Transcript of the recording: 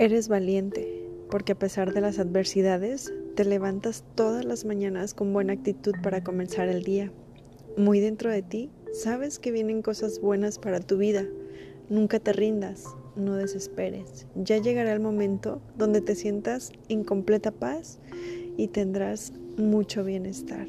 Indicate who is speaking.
Speaker 1: Eres valiente porque a pesar de las adversidades, te levantas todas las mañanas con buena actitud para comenzar el día. Muy dentro de ti, sabes que vienen cosas buenas para tu vida. Nunca te rindas, no desesperes. Ya llegará el momento donde te sientas en completa paz y tendrás mucho bienestar.